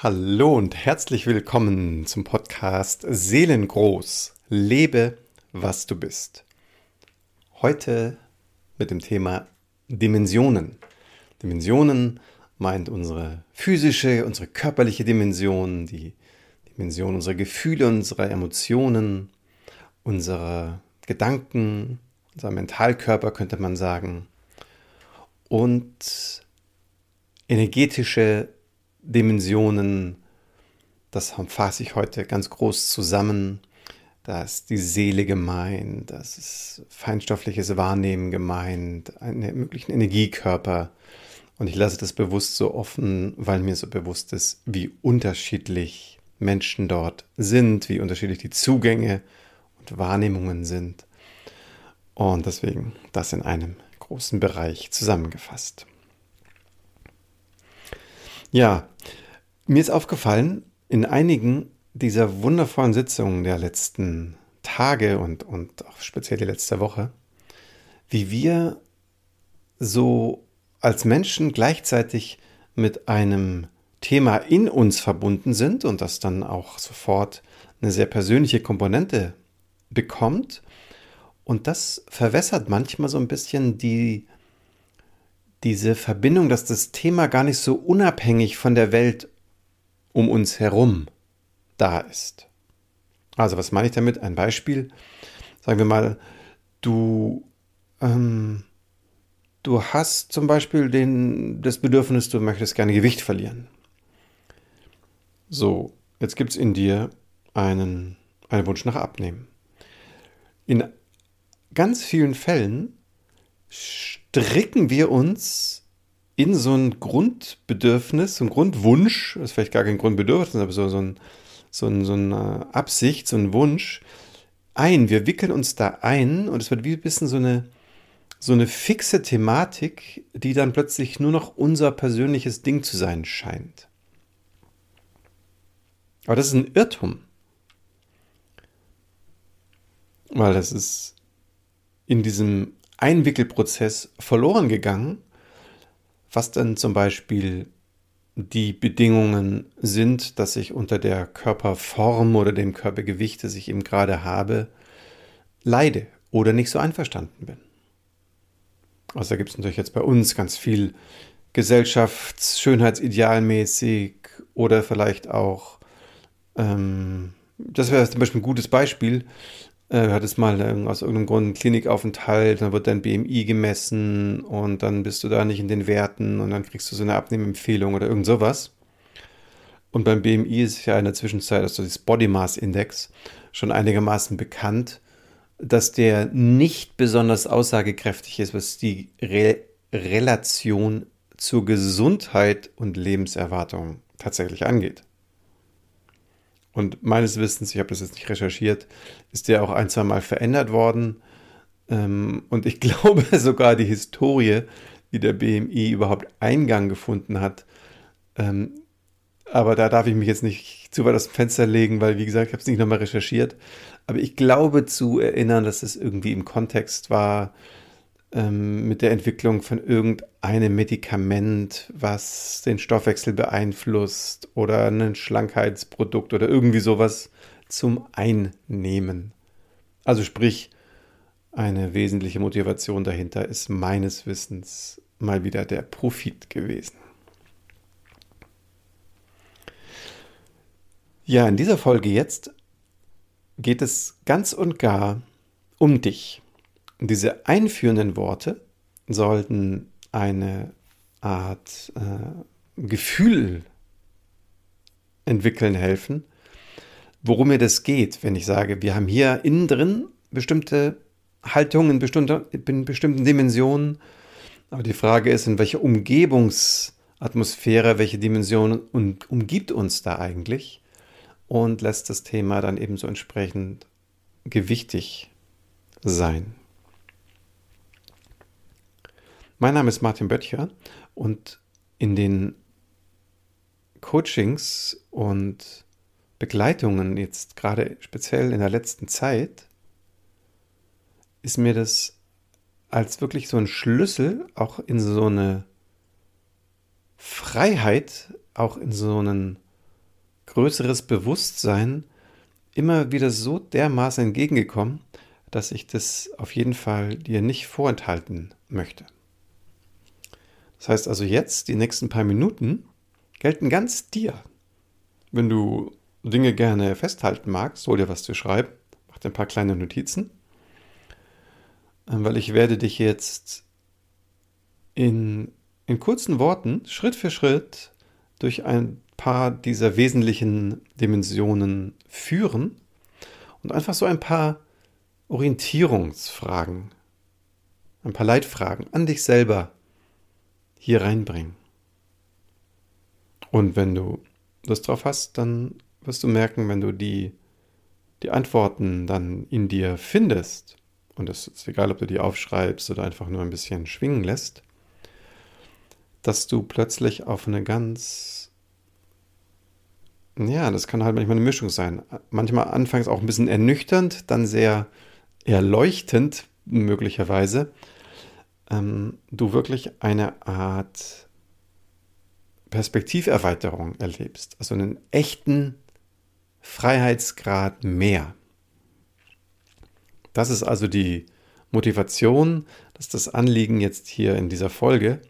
Hallo und herzlich willkommen zum Podcast Seelengroß. Lebe, was du bist. Heute mit dem Thema Dimensionen. Dimensionen meint unsere physische, unsere körperliche Dimension, die Dimension unserer Gefühle, unserer Emotionen, unserer Gedanken, unser Mentalkörper könnte man sagen. Und energetische Dimensionen, das fasse ich heute ganz groß zusammen. Da ist die Seele gemeint, das ist feinstoffliches Wahrnehmen gemeint, einen möglichen Energiekörper. Und ich lasse das bewusst so offen, weil mir so bewusst ist, wie unterschiedlich Menschen dort sind, wie unterschiedlich die Zugänge und Wahrnehmungen sind. Und deswegen das in einem großen Bereich zusammengefasst. Ja, mir ist aufgefallen, in einigen dieser wundervollen Sitzungen der letzten Tage und, und auch speziell die letzte Woche, wie wir so als Menschen gleichzeitig mit einem Thema in uns verbunden sind und das dann auch sofort eine sehr persönliche Komponente bekommt. Und das verwässert manchmal so ein bisschen die diese Verbindung, dass das Thema gar nicht so unabhängig von der Welt um uns herum da ist. Also was meine ich damit? Ein Beispiel. Sagen wir mal, du, ähm, du hast zum Beispiel den, das Bedürfnis, du möchtest gerne Gewicht verlieren. So, jetzt gibt es in dir einen, einen Wunsch nach Abnehmen. In ganz vielen Fällen stricken wir uns in so ein Grundbedürfnis, so ein Grundwunsch, das ist vielleicht gar kein Grundbedürfnis, aber so, so, ein, so, ein, so eine Absicht, so ein Wunsch ein. Wir wickeln uns da ein und es wird wie ein bisschen so eine, so eine fixe Thematik, die dann plötzlich nur noch unser persönliches Ding zu sein scheint. Aber das ist ein Irrtum. Weil das ist in diesem Einwickelprozess verloren gegangen, was dann zum Beispiel die Bedingungen sind, dass ich unter der Körperform oder dem Körpergewicht, das ich eben gerade habe, leide oder nicht so einverstanden bin. Also gibt es natürlich jetzt bei uns ganz viel Gesellschafts-Schönheitsidealmäßig oder vielleicht auch, ähm, das wäre zum Beispiel ein gutes Beispiel, äh, hattest mal aus irgendeinem Grund einen Klinikaufenthalt, dann wird dein BMI gemessen und dann bist du da nicht in den Werten und dann kriegst du so eine Abnehmempfehlung oder irgend sowas. Und beim BMI ist ja in der Zwischenzeit, also das Body Mass Index, schon einigermaßen bekannt, dass der nicht besonders aussagekräftig ist, was die Re Relation zur Gesundheit und Lebenserwartung tatsächlich angeht. Und meines Wissens, ich habe das jetzt nicht recherchiert, ist der auch ein, zwei Mal verändert worden. Ähm, und ich glaube sogar die Historie, wie der BMI überhaupt Eingang gefunden hat. Ähm, aber da darf ich mich jetzt nicht zu weit aus dem Fenster legen, weil, wie gesagt, ich habe es nicht nochmal recherchiert. Aber ich glaube zu erinnern, dass es irgendwie im Kontext war, ähm, mit der Entwicklung von irgendeinem Medikament, was den Stoffwechsel beeinflusst oder ein Schlankheitsprodukt oder irgendwie sowas zum Einnehmen. Also sprich, eine wesentliche Motivation dahinter ist meines Wissens mal wieder der Profit gewesen. Ja, in dieser Folge jetzt geht es ganz und gar um dich. Diese einführenden Worte sollten eine Art äh, Gefühl entwickeln helfen, worum mir das geht, wenn ich sage, wir haben hier innen drin bestimmte Haltungen in, bestimmte, in bestimmten Dimensionen, aber die Frage ist, in welcher Umgebungsatmosphäre, welche Dimension um, umgibt uns da eigentlich und lässt das Thema dann ebenso entsprechend gewichtig sein. Mein Name ist Martin Böttcher und in den Coachings und Begleitungen jetzt gerade speziell in der letzten Zeit ist mir das als wirklich so ein Schlüssel auch in so eine Freiheit, auch in so einen größeres Bewusstsein immer wieder so dermaßen entgegengekommen, dass ich das auf jeden Fall dir nicht vorenthalten möchte. Das heißt also jetzt, die nächsten paar Minuten gelten ganz dir. Wenn du Dinge gerne festhalten magst, hol dir was zu schreiben, mach dir ein paar kleine Notizen, ähm, weil ich werde dich jetzt in, in kurzen Worten, Schritt für Schritt, durch ein paar dieser wesentlichen Dimensionen führen und einfach so ein paar Orientierungsfragen, ein paar Leitfragen an dich selber hier reinbringen. Und wenn du Lust drauf hast, dann wirst du merken, wenn du die, die Antworten dann in dir findest, und es ist egal, ob du die aufschreibst oder einfach nur ein bisschen schwingen lässt, dass du plötzlich auf eine ganz, ja, das kann halt manchmal eine Mischung sein. Manchmal anfangs auch ein bisschen ernüchternd, dann sehr erleuchtend möglicherweise, ähm, du wirklich eine Art Perspektiverweiterung erlebst, also einen echten Freiheitsgrad mehr. Das ist also die Motivation, das ist das Anliegen jetzt hier in dieser Folge.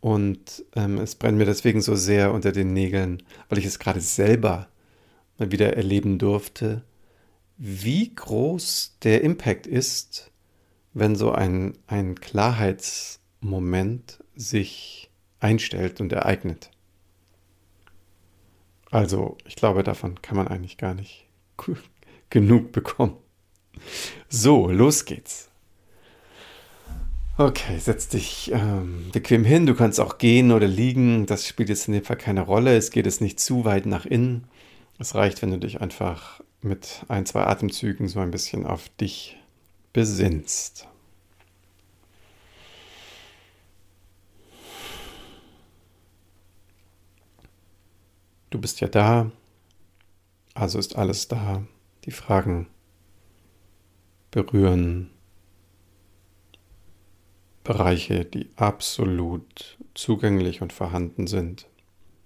Und ähm, es brennt mir deswegen so sehr unter den Nägeln, weil ich es gerade selber mal wieder erleben durfte, wie groß der Impact ist, wenn so ein, ein Klarheitsmoment sich einstellt und ereignet. Also, ich glaube, davon kann man eigentlich gar nicht genug bekommen. So, los geht's. Okay, setz dich ähm, bequem hin. Du kannst auch gehen oder liegen. Das spielt jetzt in dem Fall keine Rolle. Es geht jetzt nicht zu weit nach innen. Es reicht, wenn du dich einfach mit ein, zwei Atemzügen so ein bisschen auf dich besinnst. Du bist ja da, also ist alles da. Die Fragen berühren Bereiche, die absolut zugänglich und vorhanden sind.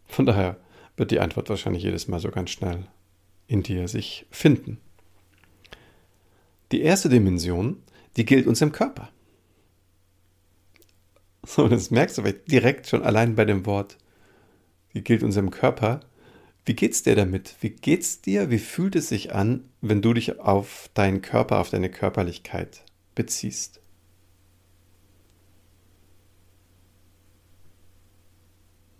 Von daher wird die Antwort wahrscheinlich jedes Mal so ganz schnell in dir sich finden. Die erste Dimension, die gilt uns im Körper. So, das merkst du direkt schon allein bei dem Wort, die gilt uns im Körper. Wie geht's dir damit? Wie geht's dir? Wie fühlt es sich an, wenn du dich auf deinen Körper, auf deine Körperlichkeit beziehst?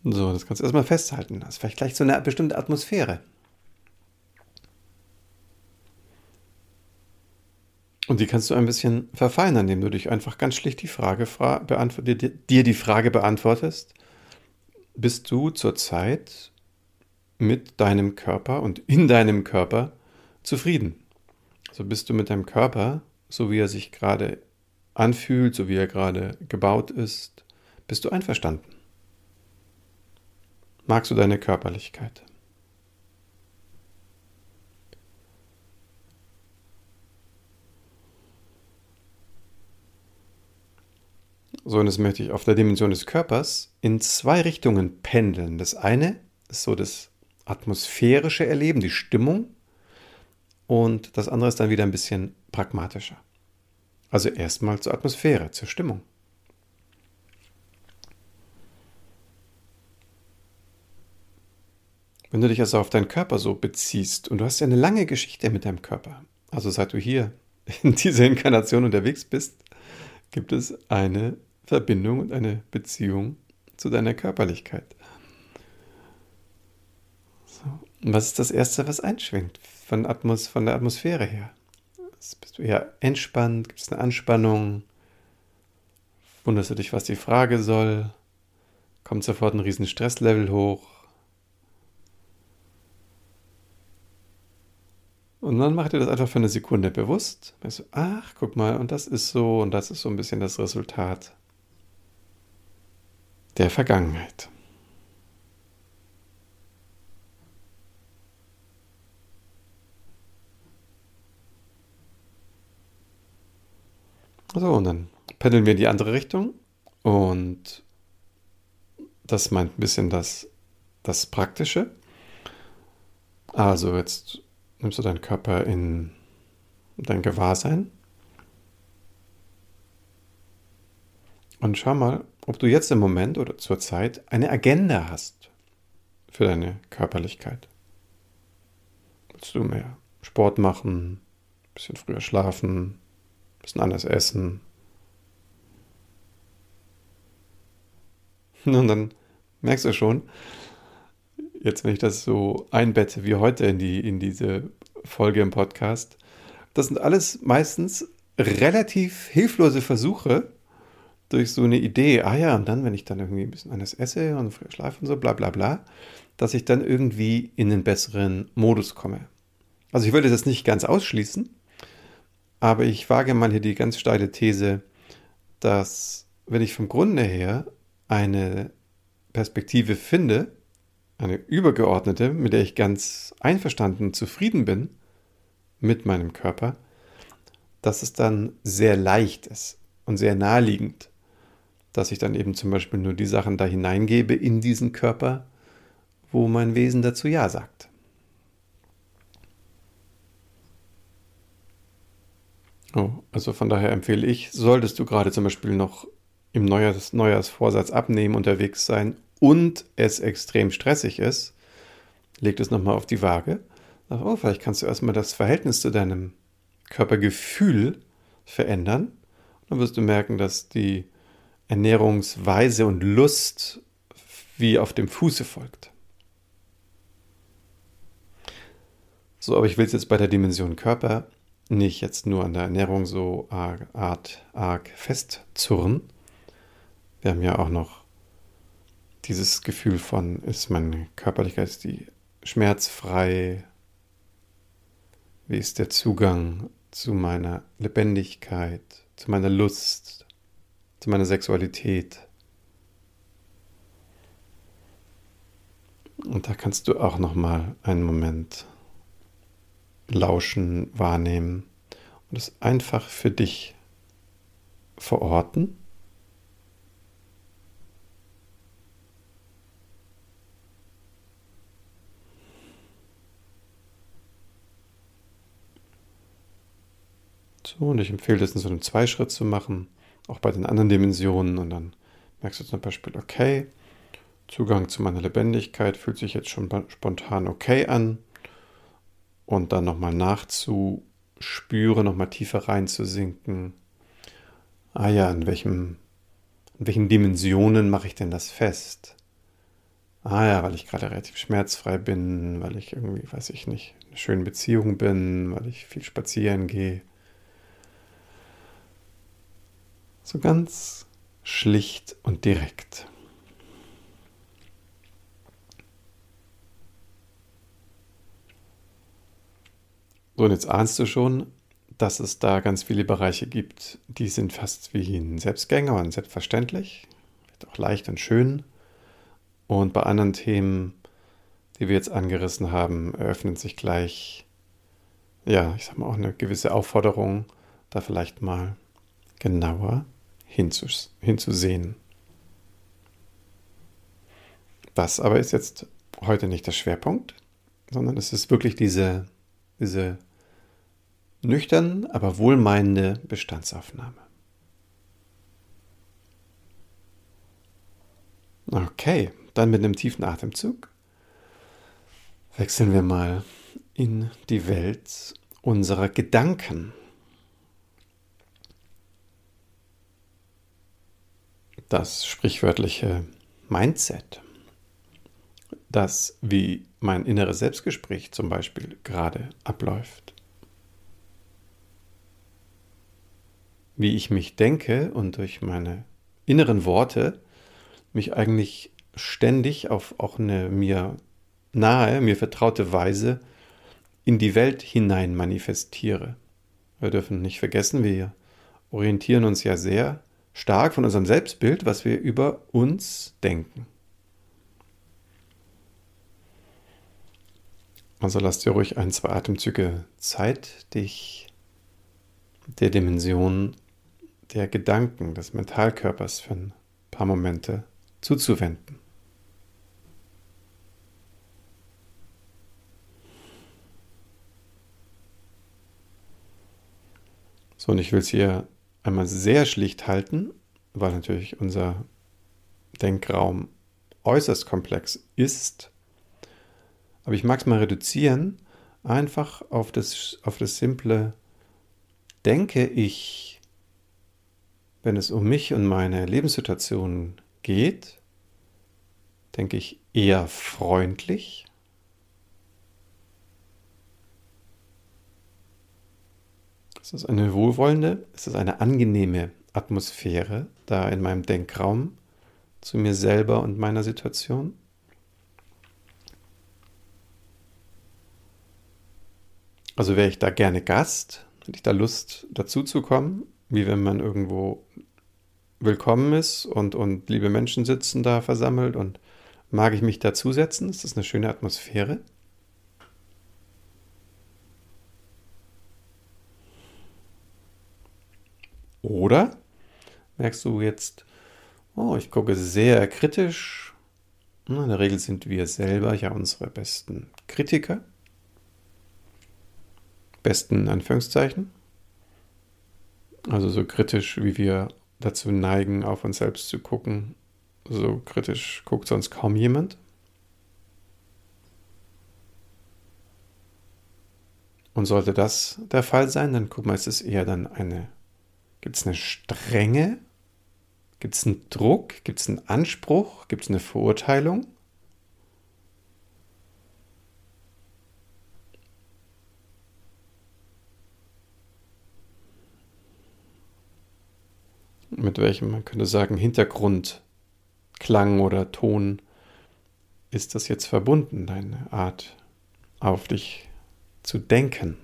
So, das kannst du erstmal festhalten. Das ist vielleicht gleich so eine bestimmte Atmosphäre. Und die kannst du ein bisschen verfeinern, indem du dich einfach ganz schlicht die Frage fra dir, dir die Frage beantwortest, bist du zurzeit mit deinem Körper und in deinem Körper zufrieden. Also bist du mit deinem Körper, so wie er sich gerade anfühlt, so wie er gerade gebaut ist, bist du einverstanden? Magst du deine Körperlichkeit? So, und das möchte ich auf der Dimension des Körpers in zwei Richtungen pendeln. Das eine ist so das atmosphärische Erleben, die Stimmung. Und das andere ist dann wieder ein bisschen pragmatischer. Also erstmal zur Atmosphäre, zur Stimmung. Wenn du dich also auf deinen Körper so beziehst und du hast ja eine lange Geschichte mit deinem Körper, also seit du hier in dieser Inkarnation unterwegs bist, gibt es eine Verbindung und eine Beziehung zu deiner Körperlichkeit. Und was ist das Erste, was einschwingt von, Atmos von der Atmosphäre her? Bist du eher entspannt? Gibt es eine Anspannung? Wunderst du dich, was die Frage soll? Kommt sofort ein riesen Stresslevel hoch? Und dann macht ihr das einfach für eine Sekunde bewusst. So, ach, guck mal, und das ist so, und das ist so ein bisschen das Resultat der Vergangenheit. So, und dann pendeln wir in die andere Richtung. Und das meint ein bisschen das, das Praktische. Also jetzt nimmst du deinen Körper in dein Gewahrsein und schau mal, ob du jetzt im Moment oder zur Zeit eine Agenda hast für deine Körperlichkeit. Willst du mehr Sport machen, ein bisschen früher schlafen, ein bisschen anders essen? Und dann merkst du schon, jetzt wenn ich das so einbette wie heute in, die, in diese Folge im Podcast, das sind alles meistens relativ hilflose Versuche, durch so eine Idee, ah ja, und dann, wenn ich dann irgendwie ein bisschen anders esse und früher schlafe und so, bla bla bla, dass ich dann irgendwie in den besseren Modus komme. Also ich würde das nicht ganz ausschließen, aber ich wage mal hier die ganz steile These, dass wenn ich vom Grunde her eine Perspektive finde, eine übergeordnete, mit der ich ganz einverstanden zufrieden bin mit meinem Körper, dass es dann sehr leicht ist und sehr naheliegend, dass ich dann eben zum Beispiel nur die Sachen da hineingebe in diesen Körper, wo mein Wesen dazu Ja sagt. Oh, also von daher empfehle ich, solltest du gerade zum Beispiel noch im Neujahrs Neujahrsvorsatz abnehmen unterwegs sein und es extrem stressig ist, leg das nochmal auf die Waage. Oh, vielleicht kannst du erstmal das Verhältnis zu deinem Körpergefühl verändern. Dann wirst du merken, dass die Ernährungsweise und Lust wie auf dem Fuße folgt. So, aber ich will es jetzt bei der Dimension Körper nicht jetzt nur an der Ernährung so arg, arg, arg festzurren. Wir haben ja auch noch dieses Gefühl von, ist meine Körperlichkeit ist die schmerzfrei? Wie ist der Zugang zu meiner Lebendigkeit, zu meiner Lust, zu meiner Sexualität. Und da kannst du auch noch mal einen Moment lauschen, wahrnehmen und es einfach für dich verorten. So, und ich empfehle es in so einem Zweischritt zu machen auch bei den anderen Dimensionen. Und dann merkst du zum Beispiel, okay, Zugang zu meiner Lebendigkeit fühlt sich jetzt schon spontan okay an. Und dann nochmal nachzuspüren, nochmal tiefer reinzusinken. Ah ja, in, welchem, in welchen Dimensionen mache ich denn das fest? Ah ja, weil ich gerade relativ schmerzfrei bin, weil ich irgendwie, weiß ich nicht, in einer schönen Beziehung bin, weil ich viel spazieren gehe So ganz schlicht und direkt. So, und jetzt ahnst du schon, dass es da ganz viele Bereiche gibt, die sind fast wie ein Selbstgänger und selbstverständlich, wird auch leicht und schön. Und bei anderen Themen, die wir jetzt angerissen haben, eröffnet sich gleich, ja, ich sag mal auch eine gewisse Aufforderung, da vielleicht mal genauer hinzus hinzusehen. Das aber ist jetzt heute nicht der Schwerpunkt, sondern es ist wirklich diese, diese nüchtern, aber wohlmeinende Bestandsaufnahme. Okay, dann mit einem tiefen Atemzug wechseln wir mal in die Welt unserer Gedanken. Das sprichwörtliche Mindset, das wie mein inneres Selbstgespräch zum Beispiel gerade abläuft. Wie ich mich denke und durch meine inneren Worte mich eigentlich ständig auf auch eine mir nahe, mir vertraute Weise in die Welt hinein manifestiere. Wir dürfen nicht vergessen, wir orientieren uns ja sehr stark von unserem Selbstbild, was wir über uns denken. Also lass dir ruhig ein, zwei Atemzüge Zeit, dich der Dimension der Gedanken des Mentalkörpers für ein paar Momente zuzuwenden. So, und ich will es hier einmal sehr schlicht halten, weil natürlich unser Denkraum äußerst komplex ist. Aber ich mag es mal reduzieren, einfach auf das, auf das simple Denke ich, wenn es um mich und meine Lebenssituation geht, denke ich eher freundlich. Ist eine wohlwollende, ist eine angenehme Atmosphäre da in meinem Denkraum zu mir selber und meiner Situation. Also wäre ich da gerne Gast, hätte ich da Lust dazu zu kommen, wie wenn man irgendwo willkommen ist und, und liebe Menschen sitzen da versammelt und mag ich mich dazusetzen? Ist das eine schöne Atmosphäre? Oder merkst du jetzt, oh, ich gucke sehr kritisch. In der Regel sind wir selber ja unsere besten Kritiker. Besten Anführungszeichen. Also so kritisch, wie wir dazu neigen, auf uns selbst zu gucken, so kritisch guckt sonst kaum jemand. Und sollte das der Fall sein, dann guck mal, ist es eher dann eine, gibt es eine Strenge, gibt es einen Druck, gibt es einen Anspruch, gibt es eine Verurteilung? Mit welchem, man könnte sagen, Hintergrund Klang oder Ton. Ist das jetzt verbunden, deine Art auf dich zu denken?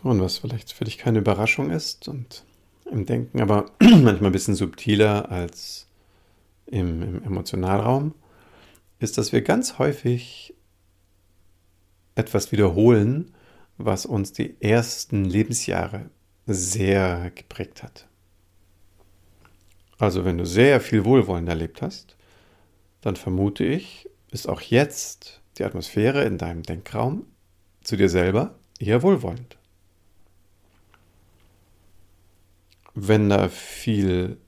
So, und was vielleicht für dich keine Überraschung ist und im Denken aber manchmal ein bisschen subtiler als im, im Emotionalraum, ist, dass wir ganz häufig etwas wiederholen, was uns die ersten Lebensjahre sehr geprägt hat. Also wenn du sehr viel Wohlwollen erlebt hast, dann vermute ich, ist auch jetzt die Atmosphäre in deinem Denkraum zu dir selber eher wohlwollend. Wenn da viel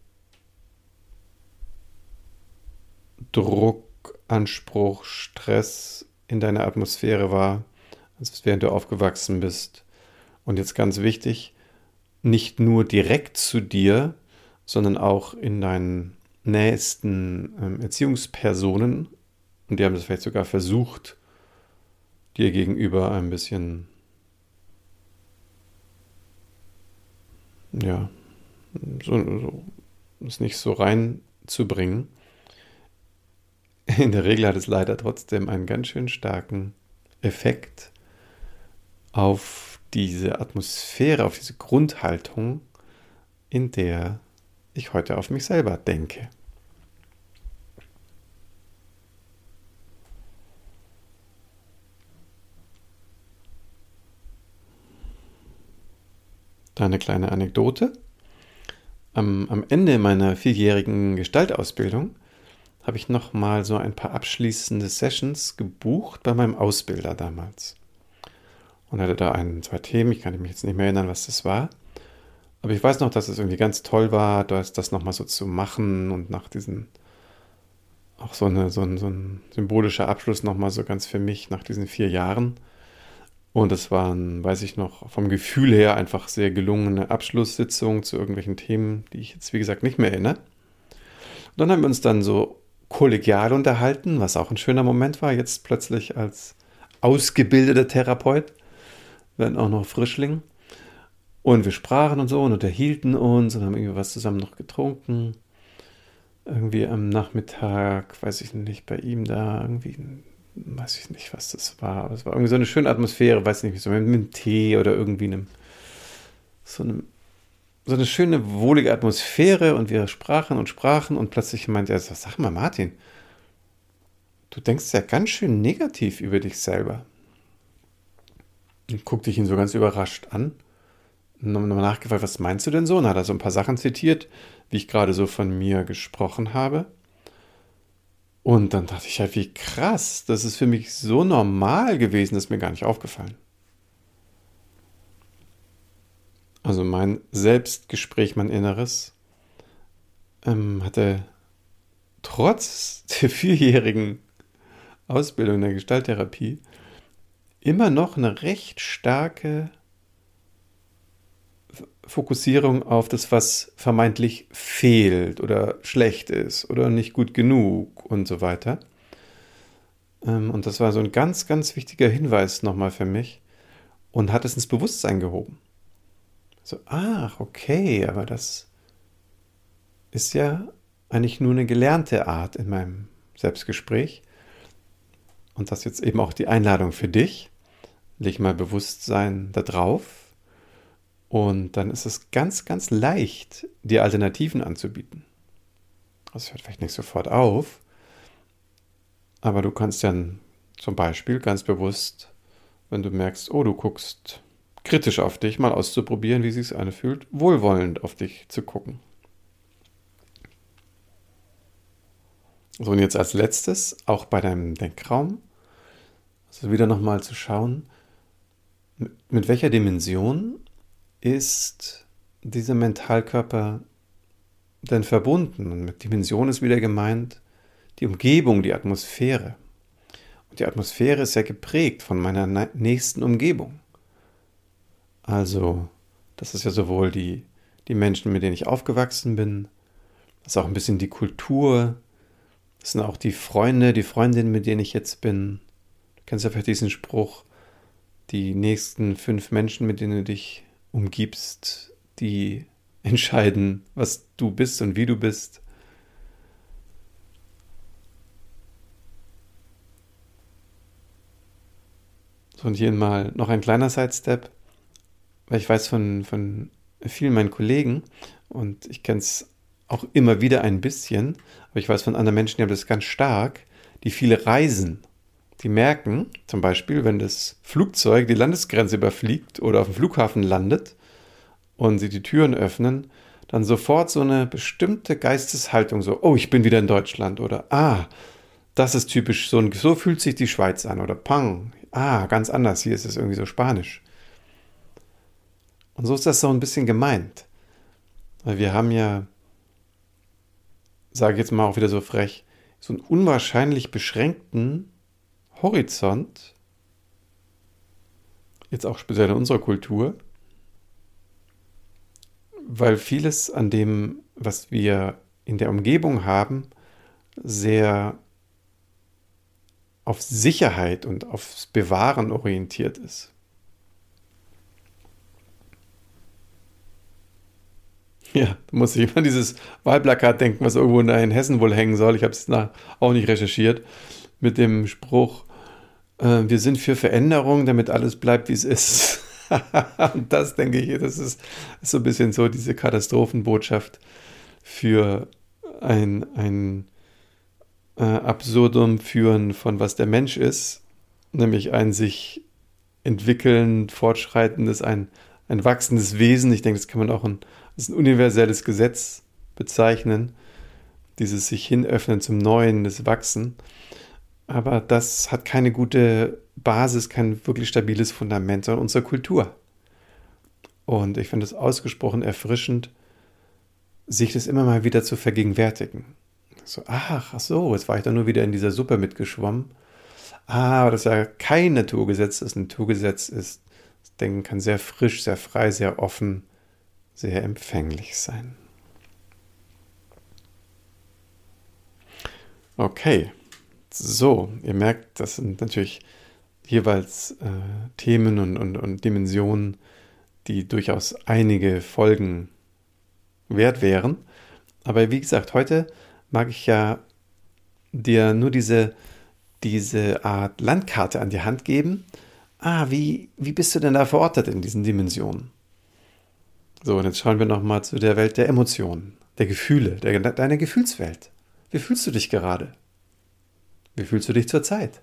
Druck Anspruch, Stress in deiner Atmosphäre war, als während du aufgewachsen bist. Und jetzt ganz wichtig, nicht nur direkt zu dir, sondern auch in deinen nächsten ähm, Erziehungspersonen. Und die haben das vielleicht sogar versucht, dir gegenüber ein bisschen, ja, so, so es nicht so reinzubringen in der Regel hat es leider trotzdem einen ganz schön starken Effekt auf diese Atmosphäre, auf diese Grundhaltung, in der ich heute auf mich selber denke. eine kleine Anekdote. Am, am Ende meiner vierjährigen Gestaltausbildung habe ich noch mal so ein paar abschließende Sessions gebucht bei meinem Ausbilder damals. Und hatte da ein, zwei Themen, ich kann mich jetzt nicht mehr erinnern, was das war. Aber ich weiß noch, dass es irgendwie ganz toll war, das, das nochmal so zu machen und nach diesen, auch so, eine, so, ein, so ein symbolischer Abschluss nochmal so ganz für mich nach diesen vier Jahren. Und es waren, weiß ich noch, vom Gefühl her einfach sehr gelungene Abschlusssitzungen zu irgendwelchen Themen, die ich jetzt, wie gesagt, nicht mehr erinnere. Und dann haben wir uns dann so kollegial unterhalten, was auch ein schöner Moment war, jetzt plötzlich als ausgebildeter Therapeut, dann auch noch Frischling. Und wir sprachen und so und unterhielten uns und haben irgendwie was zusammen noch getrunken. Irgendwie am Nachmittag, weiß ich nicht, bei ihm da irgendwie, weiß ich nicht, was das war. Aber es war irgendwie so eine schöne Atmosphäre, weiß ich nicht, so mit einem Tee oder irgendwie einem, so einem so eine schöne, wohlige Atmosphäre und wir sprachen und sprachen und plötzlich meinte er, sag mal Martin, du denkst ja ganz schön negativ über dich selber. Und guckte ich ihn so ganz überrascht an. nochmal nachgefragt, was meinst du denn so? Und hat er so ein paar Sachen zitiert, wie ich gerade so von mir gesprochen habe. Und dann dachte ich halt, wie krass, das ist für mich so normal gewesen, das ist mir gar nicht aufgefallen. Also mein Selbstgespräch, mein Inneres, ähm, hatte trotz der vierjährigen Ausbildung in der Gestalttherapie immer noch eine recht starke Fokussierung auf das, was vermeintlich fehlt oder schlecht ist oder nicht gut genug und so weiter. Ähm, und das war so ein ganz, ganz wichtiger Hinweis nochmal für mich und hat es ins Bewusstsein gehoben. So, ach, okay, aber das ist ja eigentlich nur eine gelernte Art in meinem Selbstgespräch. Und das ist jetzt eben auch die Einladung für dich. Leg mal Bewusstsein da drauf und dann ist es ganz, ganz leicht, dir Alternativen anzubieten. Das hört vielleicht nicht sofort auf, aber du kannst dann zum Beispiel ganz bewusst, wenn du merkst, oh, du guckst kritisch auf dich, mal auszuprobieren, wie es sich anfühlt, wohlwollend auf dich zu gucken. So, und jetzt als letztes, auch bei deinem Denkraum, also wieder nochmal zu schauen, mit welcher Dimension ist dieser Mentalkörper denn verbunden? Und mit Dimension ist wieder gemeint die Umgebung, die Atmosphäre. Und die Atmosphäre ist ja geprägt von meiner nächsten Umgebung. Also, das ist ja sowohl die, die Menschen, mit denen ich aufgewachsen bin, das ist auch ein bisschen die Kultur, das sind auch die Freunde, die Freundinnen, mit denen ich jetzt bin. Du kennst ja vielleicht diesen Spruch, die nächsten fünf Menschen, mit denen du dich umgibst, die entscheiden, was du bist und wie du bist. So, und hier mal noch ein kleiner Sidestep, weil ich weiß von, von vielen meinen Kollegen und ich kenne es auch immer wieder ein bisschen, aber ich weiß von anderen Menschen, die haben das ganz stark, die viele reisen die merken, zum Beispiel, wenn das Flugzeug die Landesgrenze überfliegt oder auf dem Flughafen landet und sie die Türen öffnen, dann sofort so eine bestimmte Geisteshaltung, so, oh, ich bin wieder in Deutschland oder ah, das ist typisch, so, so fühlt sich die Schweiz an oder pang, ah, ganz anders, hier ist es irgendwie so spanisch. Und so ist das so ein bisschen gemeint. Weil wir haben ja, sage ich jetzt mal auch wieder so frech, so einen unwahrscheinlich beschränkten Horizont, jetzt auch speziell in unserer Kultur, weil vieles an dem, was wir in der Umgebung haben, sehr auf Sicherheit und aufs Bewahren orientiert ist. Ja, da muss ich an dieses Wahlplakat denken, was irgendwo in Hessen wohl hängen soll. Ich habe es auch nicht recherchiert. Mit dem Spruch, äh, wir sind für Veränderung, damit alles bleibt, wie es ist. Und das denke ich, das ist, so ein bisschen so diese Katastrophenbotschaft für ein, ein äh, Absurdum führen von was der Mensch ist, nämlich ein sich entwickeln, fortschreitendes, ein, ein wachsendes Wesen. Ich denke, das kann man auch ein, als ein universelles Gesetz bezeichnen, dieses sich hinöffnen zum Neuen, das Wachsen aber das hat keine gute Basis, kein wirklich stabiles Fundament, sondern unsere Kultur. Und ich finde es ausgesprochen erfrischend, sich das immer mal wieder zu vergegenwärtigen. So, ach, ach so, jetzt war ich da nur wieder in dieser Suppe mitgeschwommen. Ah, aber das ist ja kein Naturgesetz. Das Naturgesetz ist, das Denken kann sehr frisch, sehr frei, sehr offen, sehr empfänglich sein. Okay. So, ihr merkt, das sind natürlich jeweils äh, Themen und, und, und Dimensionen, die durchaus einige Folgen wert wären. Aber wie gesagt, heute mag ich ja dir nur diese, diese Art Landkarte an die Hand geben. Ah, wie, wie bist du denn da verortet in diesen Dimensionen? So, und jetzt schauen wir nochmal zu der Welt der Emotionen, der Gefühle, der, deiner Gefühlswelt. Wie fühlst du dich gerade? Wie fühlst du dich zurzeit?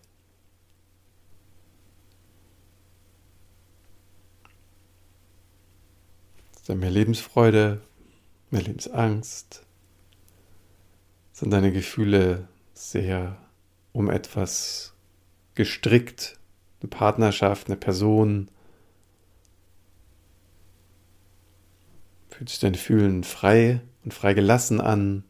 Ist da mehr Lebensfreude, mehr Lebensangst? Sind deine Gefühle sehr um etwas gestrickt? Eine Partnerschaft, eine Person? Fühlt sich dein Fühlen frei und frei gelassen an?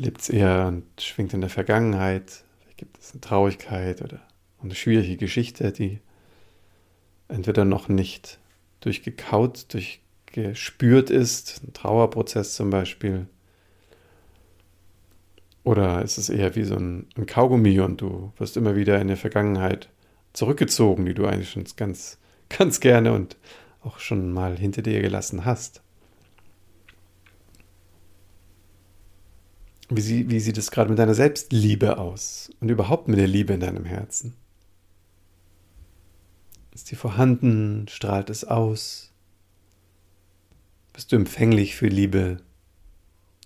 Lebt es eher und schwingt in der Vergangenheit? Vielleicht gibt es eine Traurigkeit oder eine schwierige Geschichte, die entweder noch nicht durchgekaut, durchgespürt ist, ein Trauerprozess zum Beispiel. Oder ist es eher wie so ein, ein Kaugummi und du wirst immer wieder in der Vergangenheit zurückgezogen, die du eigentlich schon ganz ganz gerne und auch schon mal hinter dir gelassen hast. Wie, sie, wie sieht es gerade mit deiner Selbstliebe aus und überhaupt mit der Liebe in deinem Herzen? Ist die vorhanden? Strahlt es aus? Bist du empfänglich für Liebe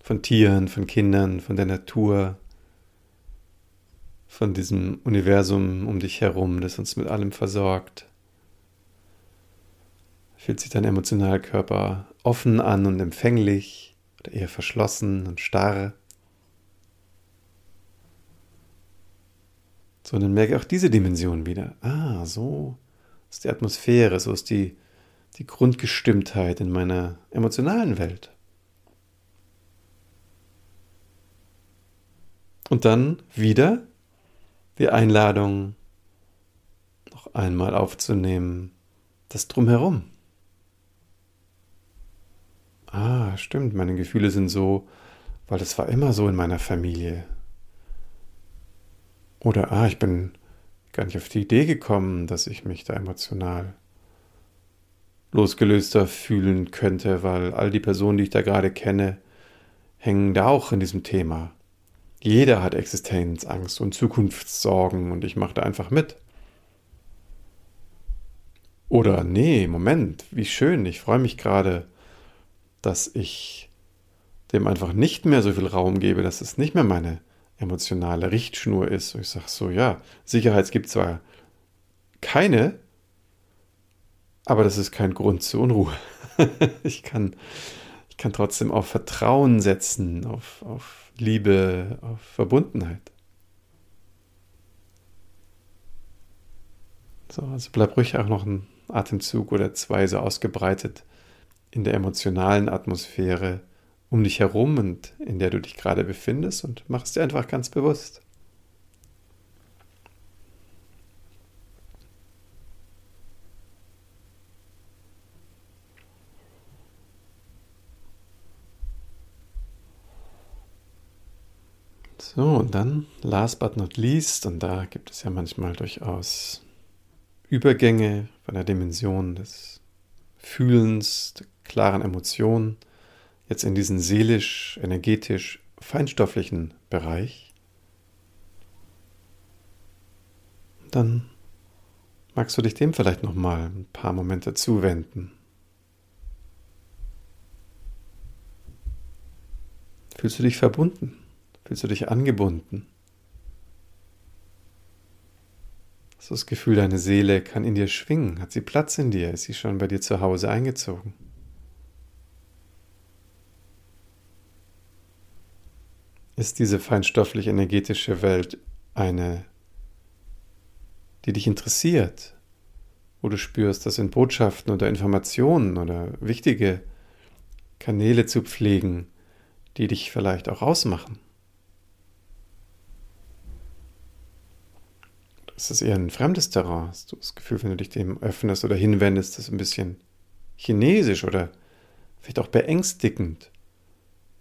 von Tieren, von Kindern, von der Natur, von diesem Universum um dich herum, das uns mit allem versorgt? Fühlt sich dein Emotionalkörper offen an und empfänglich oder eher verschlossen und starr? So, dann merke auch diese Dimension wieder. Ah, so ist die Atmosphäre, so ist die, die Grundgestimmtheit in meiner emotionalen Welt. Und dann wieder die Einladung, noch einmal aufzunehmen, das Drumherum. Ah, stimmt, meine Gefühle sind so, weil das war immer so in meiner Familie. Oder, ah, ich bin gar nicht auf die Idee gekommen, dass ich mich da emotional losgelöster fühlen könnte, weil all die Personen, die ich da gerade kenne, hängen da auch in diesem Thema. Jeder hat Existenzangst und Zukunftssorgen und ich mache da einfach mit. Oder nee, Moment, wie schön, ich freue mich gerade, dass ich dem einfach nicht mehr so viel Raum gebe, dass es nicht mehr meine emotionale Richtschnur ist. Und ich sage so, ja, Sicherheit gibt zwar keine, aber das ist kein Grund zur Unruhe. ich, kann, ich kann trotzdem auf Vertrauen setzen, auf, auf Liebe, auf Verbundenheit. So, also bleib ruhig auch noch ein Atemzug oder zwei so ausgebreitet in der emotionalen Atmosphäre um dich herum und in der du dich gerade befindest und mach es dir einfach ganz bewusst. So, und dann, last but not least, und da gibt es ja manchmal durchaus Übergänge von der Dimension des Fühlens, der klaren Emotionen, jetzt in diesen seelisch, energetisch, feinstofflichen Bereich, dann magst du dich dem vielleicht noch mal ein paar Momente zuwenden. Fühlst du dich verbunden? Fühlst du dich angebunden? Hast du das Gefühl, deine Seele kann in dir schwingen? Hat sie Platz in dir? Ist sie schon bei dir zu Hause eingezogen? Ist diese feinstofflich-energetische Welt eine, die dich interessiert? Wo du spürst, das sind Botschaften oder Informationen oder wichtige Kanäle zu pflegen, die dich vielleicht auch ausmachen? ist es eher ein fremdes Terrain? Hast du das Gefühl, wenn du dich dem öffnest oder hinwendest, das ist ein bisschen chinesisch oder vielleicht auch beängstigend?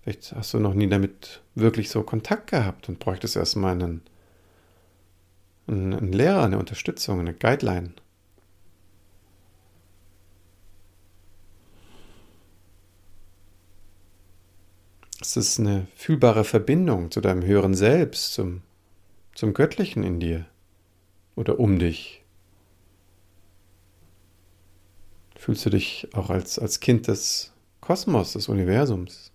Vielleicht hast du noch nie damit wirklich so Kontakt gehabt und bräuchtest erstmal einen, einen, einen Lehrer, eine Unterstützung, eine Guideline. Es ist eine fühlbare Verbindung zu deinem höheren Selbst, zum, zum Göttlichen in dir oder um dich? Fühlst du dich auch als, als Kind des Kosmos, des Universums?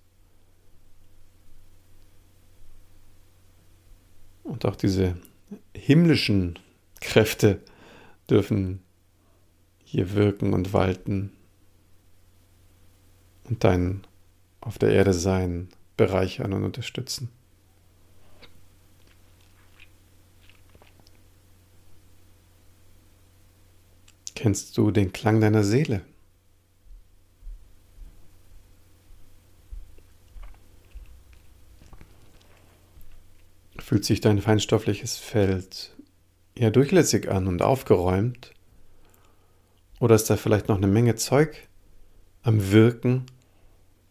Und auch diese himmlischen Kräfte dürfen hier wirken und walten und dein auf der Erde sein bereichern und unterstützen. Kennst du den Klang deiner Seele? Fühlt sich dein feinstoffliches Feld eher durchlässig an und aufgeräumt? Oder ist da vielleicht noch eine Menge Zeug am Wirken?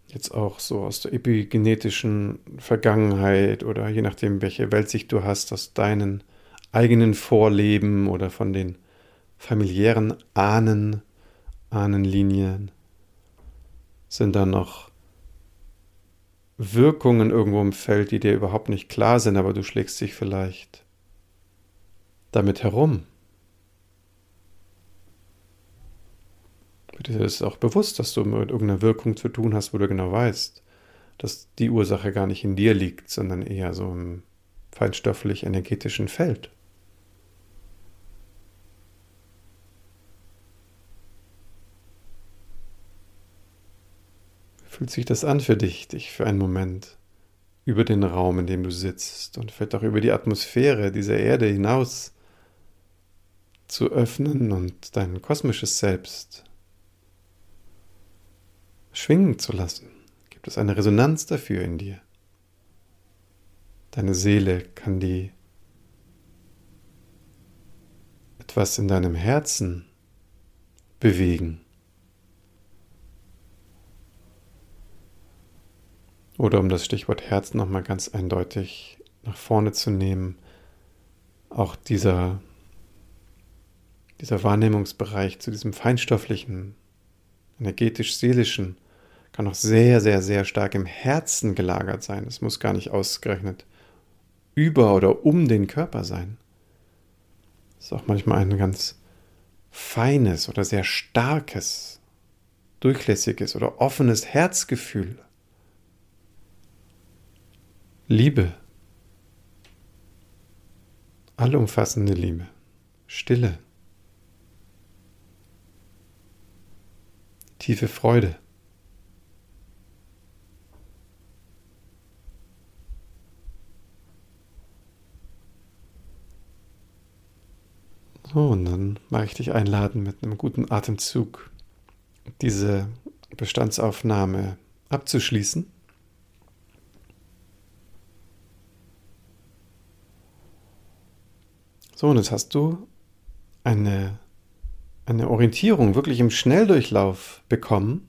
Jetzt auch so aus der epigenetischen Vergangenheit oder je nachdem, welche Weltsicht du hast, aus deinen eigenen Vorleben oder von den familiären Ahnen, Ahnenlinien. Sind da noch Wirkungen irgendwo im Feld, die dir überhaupt nicht klar sind, aber du schlägst dich vielleicht damit herum? Dir ist auch bewusst, dass du mit irgendeiner Wirkung zu tun hast, wo du genau weißt, dass die Ursache gar nicht in dir liegt, sondern eher so im feinstofflich-energetischen Feld. Fühlt sich das an für dich, dich für einen Moment über den Raum, in dem du sitzt und vielleicht auch über die Atmosphäre dieser Erde hinaus zu öffnen und dein kosmisches Selbst schwingen zu lassen? Gibt es eine Resonanz dafür in dir? Deine Seele kann die etwas in deinem Herzen bewegen. Oder um das Stichwort Herz nochmal ganz eindeutig nach vorne zu nehmen, auch dieser, dieser Wahrnehmungsbereich zu diesem feinstofflichen, energetisch-seelischen kann auch sehr, sehr, sehr stark im Herzen gelagert sein. Es muss gar nicht ausgerechnet über oder um den Körper sein. Es ist auch manchmal ein ganz feines oder sehr starkes, durchlässiges oder offenes Herzgefühl. Liebe. Allumfassende Liebe. Stille. Tiefe Freude. So, und dann mache ich dich einladen, mit einem guten Atemzug diese Bestandsaufnahme abzuschließen. So, und jetzt hast du eine, eine Orientierung wirklich im Schnelldurchlauf bekommen,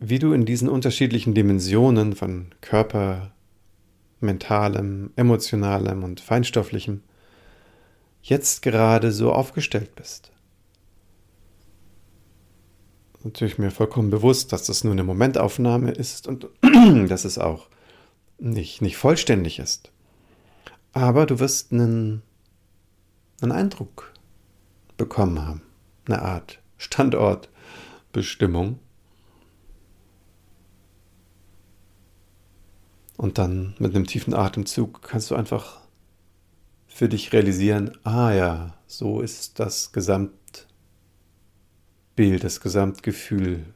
wie du in diesen unterschiedlichen Dimensionen von Körper, mentalem, emotionalem und feinstofflichem jetzt gerade so aufgestellt bist. Natürlich mir vollkommen bewusst, dass das nur eine Momentaufnahme ist und dass es auch nicht, nicht vollständig ist. Aber du wirst einen, einen Eindruck bekommen haben, eine Art Standortbestimmung. Und dann mit einem tiefen Atemzug kannst du einfach für dich realisieren, ah ja, so ist das Gesamtbild, das Gesamtgefühl.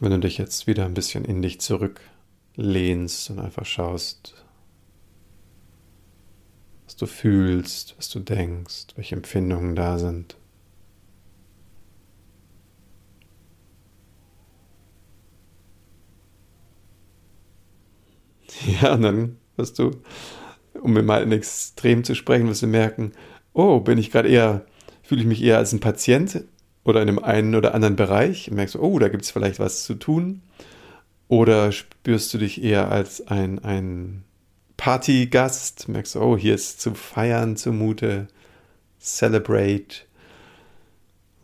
Wenn du dich jetzt wieder ein bisschen in dich zurücklehnst und einfach schaust, was du fühlst, was du denkst, welche Empfindungen da sind. Ja, und dann wirst du, um mir mal in Extrem zu sprechen, wirst du merken, oh, bin ich gerade eher, fühle ich mich eher als ein Patient oder in einem einen oder anderen Bereich und merkst, oh, da gibt es vielleicht was zu tun. Oder spürst du dich eher als ein, ein Partygast, merkst du, oh, hier ist zu feiern zumute, celebrate.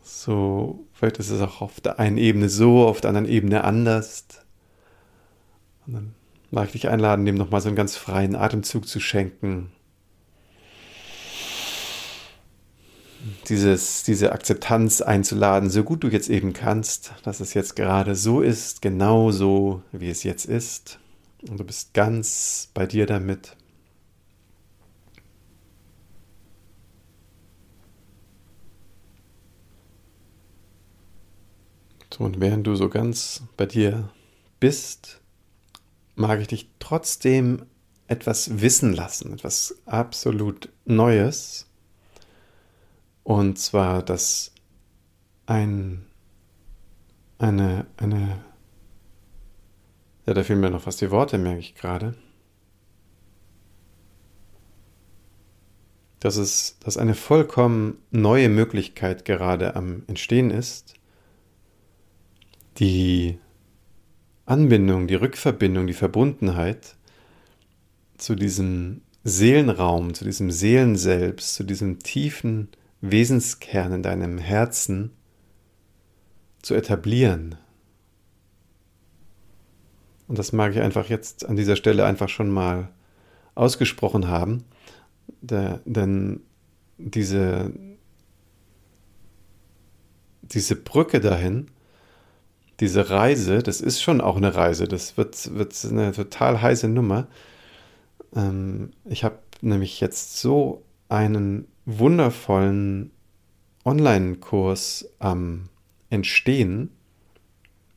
So, vielleicht ist es auch auf der einen Ebene so, auf der anderen Ebene anders. Und dann mag ich dich einladen, dem nochmal so einen ganz freien Atemzug zu schenken. Dieses, diese Akzeptanz einzuladen, so gut du jetzt eben kannst, dass es jetzt gerade so ist, genau so, wie es jetzt ist. Und du bist ganz bei dir damit. So, und während du so ganz bei dir bist, mag ich dich trotzdem etwas wissen lassen, etwas absolut Neues. Und zwar, dass ein, eine, eine ja, da fehlen mir noch fast die Worte, merke ich gerade. Dass es, dass eine vollkommen neue Möglichkeit gerade am Entstehen ist, die Anbindung, die Rückverbindung, die Verbundenheit zu diesem Seelenraum, zu diesem Seelenselbst, zu diesem tiefen Wesenskern in deinem Herzen zu etablieren. Und das mag ich einfach jetzt an dieser Stelle einfach schon mal ausgesprochen haben, der, denn diese, diese Brücke dahin, diese Reise, das ist schon auch eine Reise, das wird, wird eine total heiße Nummer. Ähm, ich habe nämlich jetzt so einen wundervollen Online-Kurs am Entstehen.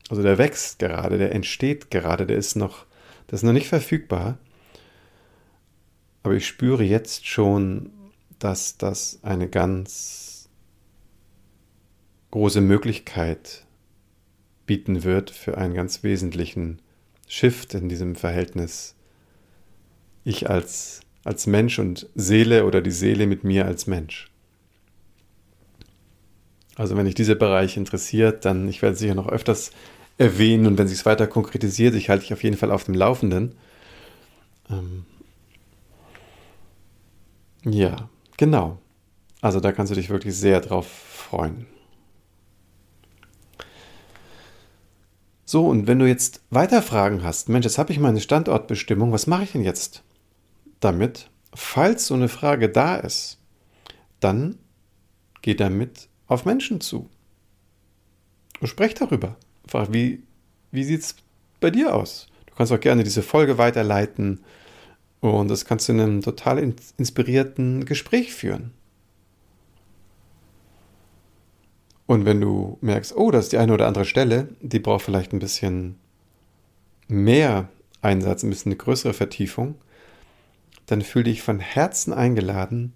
Also der wächst gerade, der entsteht gerade, der ist noch, der ist noch nicht verfügbar. Aber ich spüre jetzt schon, dass das eine ganz große Möglichkeit bieten wird für einen ganz wesentlichen Shift in diesem Verhältnis ich als, als Mensch und Seele oder die Seele mit mir als Mensch. Also wenn dich dieser Bereich interessiert, dann, ich werde sicher noch öfters erwähnen und wenn sich es weiter konkretisiert, ich halte dich auf jeden Fall auf dem Laufenden. Ähm ja, genau. Also da kannst du dich wirklich sehr drauf freuen. So, und wenn du jetzt weiter Fragen hast, Mensch, jetzt habe ich meine Standortbestimmung, was mache ich denn jetzt? damit, falls so eine Frage da ist, dann geh damit auf Menschen zu. Und sprech darüber. Frag, wie, wie sieht es bei dir aus? Du kannst auch gerne diese Folge weiterleiten und das kannst du in einem total inspirierten Gespräch führen. Und wenn du merkst, oh, das ist die eine oder andere Stelle, die braucht vielleicht ein bisschen mehr Einsatz, ein bisschen eine größere Vertiefung, dann fühl dich von Herzen eingeladen,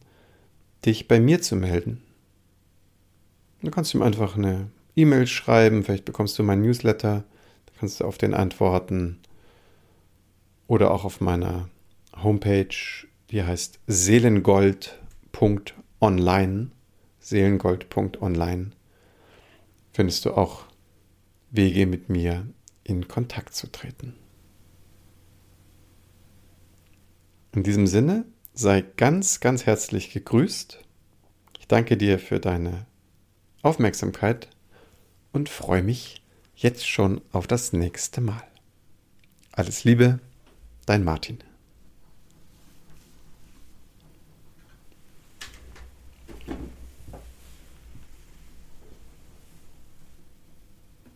dich bei mir zu melden. Du kannst ihm einfach eine E-Mail schreiben, vielleicht bekommst du meinen Newsletter, da kannst du auf den antworten oder auch auf meiner Homepage, die heißt seelengold.online, seelengold.online, findest du auch Wege mit mir in Kontakt zu treten. In diesem Sinne, sei ganz, ganz herzlich gegrüßt. Ich danke dir für deine Aufmerksamkeit und freue mich jetzt schon auf das nächste Mal. Alles Liebe, dein Martin.